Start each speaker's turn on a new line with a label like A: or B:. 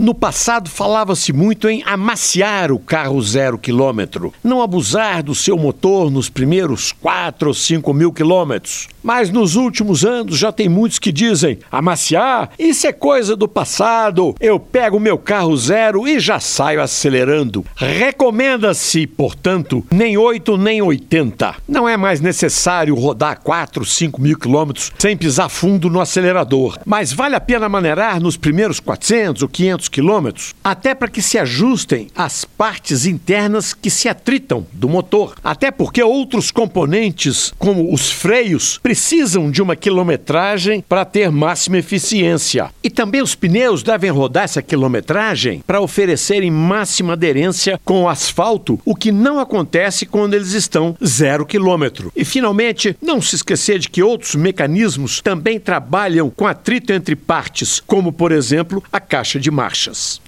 A: No passado falava-se muito em amaciar o carro zero quilômetro, não abusar do seu motor nos primeiros 4 ou 5 mil quilômetros. Mas nos últimos anos já tem muitos que dizem: amaciar, isso é coisa do passado. Eu pego meu carro zero e já saio acelerando. Recomenda-se, portanto, nem 8 nem 80. Não é mais necessário rodar 4, 5 mil quilômetros sem pisar fundo no acelerador. Mas vale a pena maneirar nos primeiros 400 ou 500 quilômetros, até para que se ajustem as partes internas que se atritam do motor. Até porque outros componentes, como os freios, precisam de uma quilometragem para ter máxima eficiência. E também os pneus devem rodar essa quilometragem para oferecerem máxima aderência com o asfalto, o que não acontece quando eles estão zero quilômetro. E finalmente, não se esquecer de que outros mecanismos também trabalham com atrito entre partes, como por exemplo a caixa de noxious.